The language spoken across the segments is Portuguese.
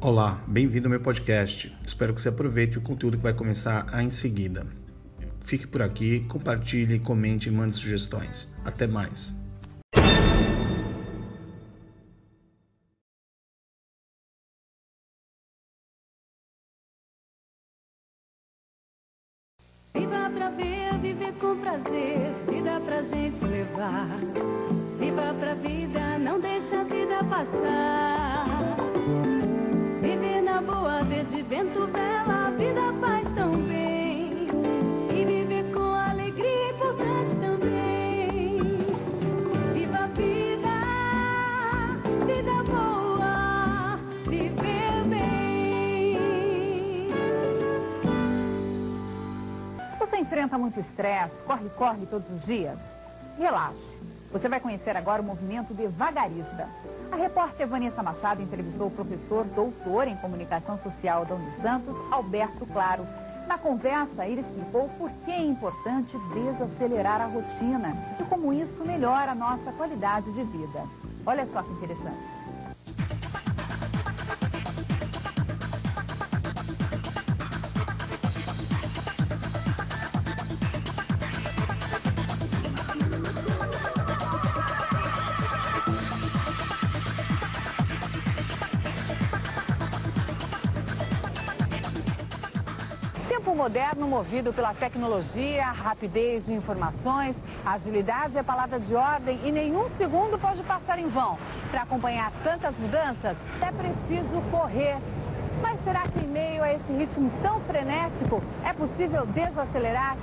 Olá, bem-vindo ao meu podcast. Espero que você aproveite o conteúdo que vai começar em seguida. Fique por aqui, compartilhe, comente e mande sugestões. Até mais. Viva pra ver, viver com prazer, vida pra gente levar. Viva pra vida, não deixa a vida passar. Vento vela, a vida faz tão bem. E viver com alegria é importante também. Viva a vida, vida boa, viver bem. Você enfrenta muito estresse, corre, corre todos os dias? Relaxe. Você vai conhecer agora o movimento devagarista. A repórter Vanessa Machado entrevistou o professor doutor em comunicação social da Unisantos, Alberto Claro. Na conversa, ele explicou por que é importante desacelerar a rotina e como isso melhora a nossa qualidade de vida. Olha só que interessante. Tempo moderno movido pela tecnologia, rapidez de informações, agilidade é palavra de ordem e nenhum segundo pode passar em vão. Para acompanhar tantas mudanças, é preciso correr. Mas será que em meio a esse ritmo tão frenético é possível desacelerar?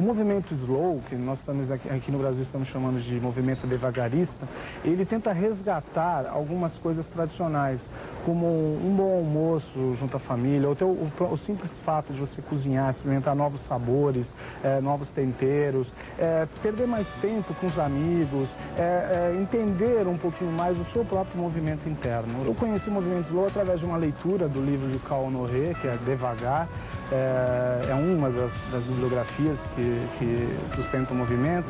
O movimento slow, que nós estamos aqui, aqui no Brasil estamos chamando de movimento devagarista, ele tenta resgatar algumas coisas tradicionais, como um bom almoço junto à família, ou o, o- o simples fato de você cozinhar, experimentar novos sabores, eh, novos temperos, eh, perder mais tempo com os amigos, eh, entender um pouquinho mais o seu próprio movimento interno. Eu conheci o movimento slow através de uma leitura do livro de Cal Honoré, que é Devagar, é, é uma das, das bibliografias que, que sustenta o movimento.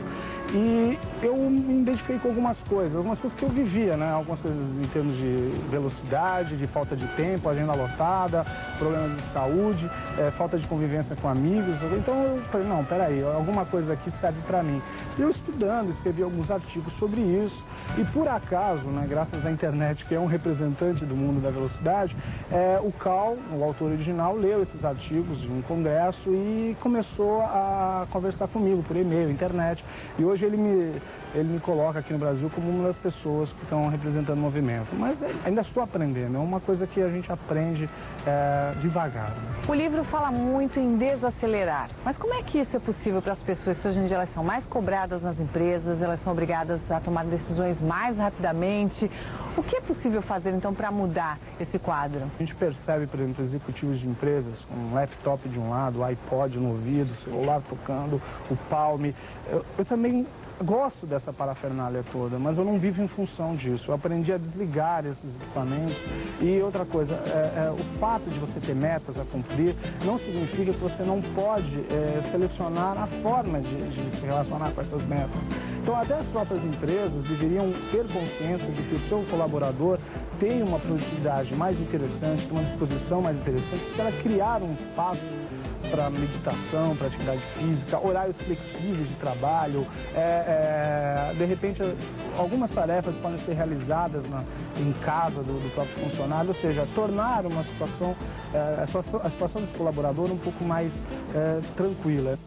E eu me identifiquei com algumas coisas, algumas coisas que eu vivia, né? Algumas coisas em termos de velocidade, de falta de tempo, agenda lotada, problemas de saúde, é, falta de convivência com amigos. Então eu falei, não, peraí, alguma coisa aqui serve para mim. E eu estudando, escrevi alguns artigos sobre isso. E por acaso, né, graças à internet, que é um representante do mundo da velocidade, é, o Cal, o autor original, leu esses artigos de um congresso e começou a conversar comigo por e-mail, internet. E hoje ele me, ele me coloca aqui no Brasil como uma das pessoas que estão representando o movimento. Mas é, ainda estou aprendendo, é uma coisa que a gente aprende é, devagar. né? O livro fala muito em desacelerar. Mas como é que isso é possível para as pessoas que hoje em dia elas são mais cobradas nas empresas, elas são obrigadas a tomar decisões mais rapidamente? O que é possível fazer então para mudar esse quadro? A gente percebe, por exemplo, executivos de empresas um laptop de um lado, iPod no ouvido, celular tocando, o palme. Eu, eu também gosto dessa parafernália toda, mas eu não vivo em função disso. Eu aprendi a desligar esses equipamentos. E outra coisa, é, é, o fato de você ter metas a cumprir não significa que você não pode é, selecionar a forma de, de se relacionar com essas metas. Então, até as próprias empresas deveriam ter consciência de que o seu colaborador tem uma produtividade mais interessante, uma disposição mais interessante, se ela criar um espaço para meditação, para atividade física, horários flexíveis de trabalho, é, é, de repente algumas tarefas podem ser realizadas na- em casa do, do próprio funcionário, ou seja, tornar uma situação, é, a, situação a situação desse colaborador um pouco mais é, tranquila.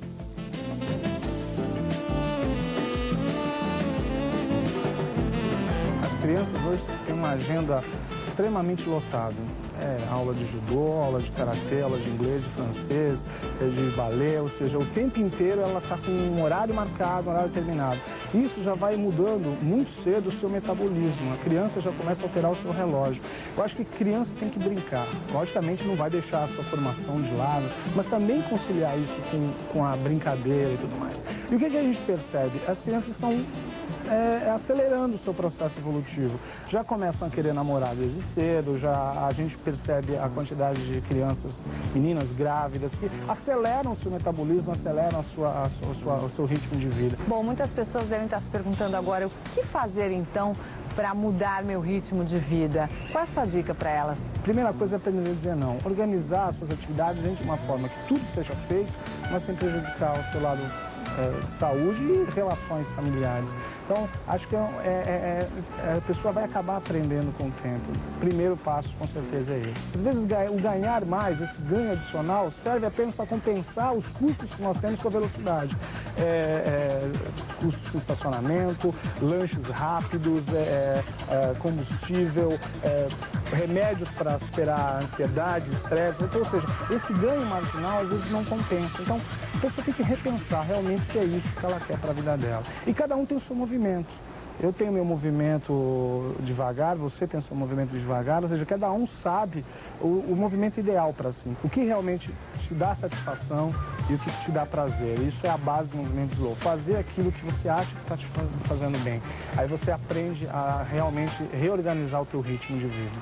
As crianças hoje têm uma agenda extremamente lotada. É, aula de judô, aula de karatê, aula de inglês, de francês, de balé, ou seja, o tempo inteiro ela está com um horário marcado, um horário determinado. Isso já vai mudando muito cedo o seu metabolismo. A criança já começa a alterar o seu relógio. Eu acho que criança tem que brincar. Logicamente não vai deixar a sua formação de lado, mas também conciliar isso com, com a brincadeira e tudo mais. E o que, que a gente percebe? As crianças estão é, acelerando o seu processo evolutivo. Já começam a querer namorar desde cedo, já a gente percebe a quantidade de crianças, meninas grávidas, que aceleram o seu metabolismo, aceleram a sua, a sua, a sua, o seu ritmo de vida. Bom, muitas pessoas devem estar se perguntando agora o que fazer então para mudar meu ritmo de vida? Qual é a sua dica para elas? Primeira coisa é aprender a dizer não. Organizar as suas atividades de uma forma que tudo seja feito, mas sem prejudicar o seu lado é, saúde e relações familiares. Então, acho que é, é, é, é, a pessoa vai acabar aprendendo com o tempo. Primeiro passo, com certeza, é esse. Às vezes, o ganhar mais, esse ganho adicional, serve apenas para compensar os custos que nós temos com a velocidade. É, é, custos com estacionamento, lanches rápidos, combustível, remédios para superar a ansiedade, estresse. Então, ou seja, esse ganho marginal, às vezes, não compensa. Então, pessoa tem que repensar realmente se é isso que ela quer para a vida dela. E cada um tem o seu movimento. Eu tenho meu movimento devagar, você tem seu movimento devagar, ou seja, cada um sabe o, o movimento ideal para si. O que realmente te dá satisfação e o que te dá prazer. Isso é a base do movimento slow. Fazer aquilo que você acha que está te fazendo bem. Aí você aprende a realmente reorganizar o teu ritmo de vida.